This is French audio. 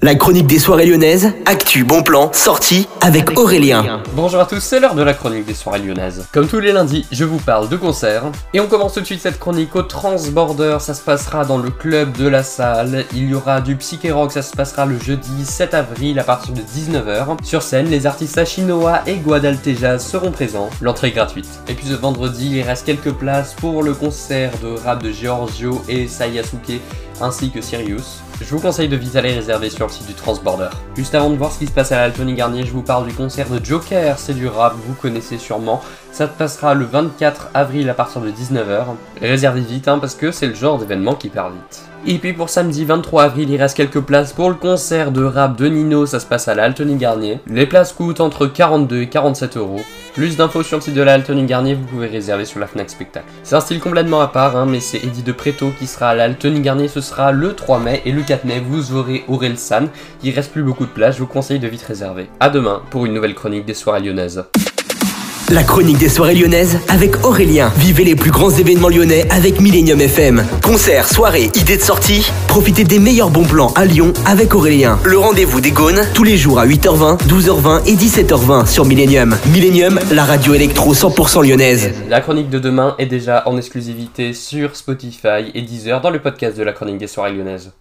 La chronique des soirées lyonnaises, actu, bon plan, sortie avec Aurélien. Bonjour à tous, c'est l'heure de la chronique des soirées lyonnaises. Comme tous les lundis, je vous parle de concerts. Et on commence tout de suite cette chronique au Transborder, ça se passera dans le club de la salle. Il y aura du psyché rock, ça se passera le jeudi 7 avril à partir de 19h. Sur scène, les artistes Ashinoa et Guadaltejas seront présents. L'entrée est gratuite. Et puis ce vendredi, il reste quelques places pour le concert de rap de Giorgio et Sayasuke ainsi que Sirius. Je vous conseille de vite aller réserver sur le site du Transborder. Juste avant de voir ce qui se passe à l'Altony Garnier, je vous parle du concert de Joker, c'est du rap, vous connaissez sûrement. Ça passera le 24 avril à partir de 19h. Réservez vite hein, parce que c'est le genre d'événement qui part vite. Et puis pour samedi 23 avril, il reste quelques places pour le concert de rap de Nino, ça se passe à l'Altony Garnier. Les places coûtent entre 42 et 47 euros. Plus d'infos sur le site de la Garnier, vous pouvez réserver sur la Fnac Spectacle. C'est un style complètement à part, hein, mais c'est Eddie de Preto qui sera à l'Altony Garnier, ce sera le 3 mai, et le 4 mai, vous aurez Aurel San. Il reste plus beaucoup de places, je vous conseille de vite réserver. A demain pour une nouvelle chronique des soirées lyonnaises. La chronique des soirées lyonnaises avec Aurélien. Vivez les plus grands événements lyonnais avec Millennium FM. Concerts, soirées, idées de sortie. Profitez des meilleurs bons plans à Lyon avec Aurélien. Le rendez-vous des Gaunes tous les jours à 8h20, 12h20 et 17h20 sur Millennium. Millennium, la radio électro 100% lyonnaise. La chronique de demain est déjà en exclusivité sur Spotify et Deezer dans le podcast de la chronique des soirées lyonnaises.